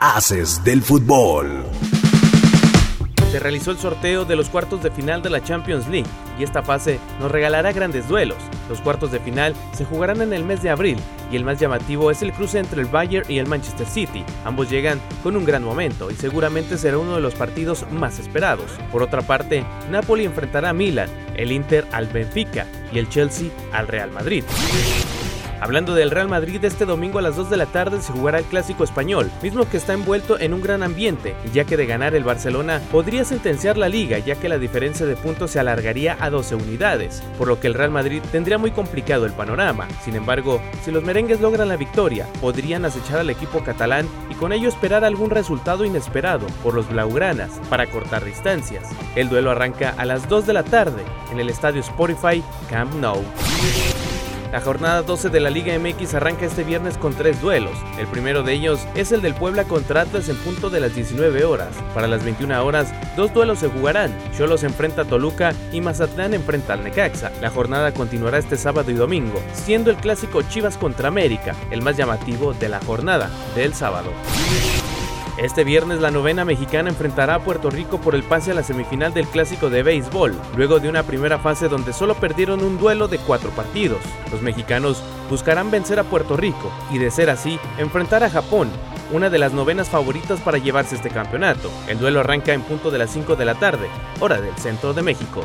Haces del fútbol. Se realizó el sorteo de los cuartos de final de la Champions League y esta fase nos regalará grandes duelos. Los cuartos de final se jugarán en el mes de abril y el más llamativo es el cruce entre el Bayern y el Manchester City. Ambos llegan con un gran momento y seguramente será uno de los partidos más esperados. Por otra parte, Napoli enfrentará a Milan, el Inter al Benfica y el Chelsea al Real Madrid. Hablando del Real Madrid, este domingo a las 2 de la tarde se jugará el Clásico Español, mismo que está envuelto en un gran ambiente, ya que de ganar el Barcelona podría sentenciar la liga, ya que la diferencia de puntos se alargaría a 12 unidades, por lo que el Real Madrid tendría muy complicado el panorama. Sin embargo, si los merengues logran la victoria, podrían acechar al equipo catalán y con ello esperar algún resultado inesperado por los blaugranas para cortar distancias. El duelo arranca a las 2 de la tarde en el estadio Spotify Camp Nou. La jornada 12 de la Liga MX arranca este viernes con tres duelos. El primero de ellos es el del Puebla contra Atlas en punto de las 19 horas. Para las 21 horas, dos duelos se jugarán. Cholos enfrenta a Toluca y Mazatlán enfrenta al Necaxa. La jornada continuará este sábado y domingo, siendo el clásico Chivas contra América, el más llamativo de la jornada del sábado. Este viernes la novena mexicana enfrentará a Puerto Rico por el pase a la semifinal del clásico de béisbol, luego de una primera fase donde solo perdieron un duelo de cuatro partidos. Los mexicanos buscarán vencer a Puerto Rico y de ser así, enfrentar a Japón, una de las novenas favoritas para llevarse este campeonato. El duelo arranca en punto de las 5 de la tarde, hora del centro de México.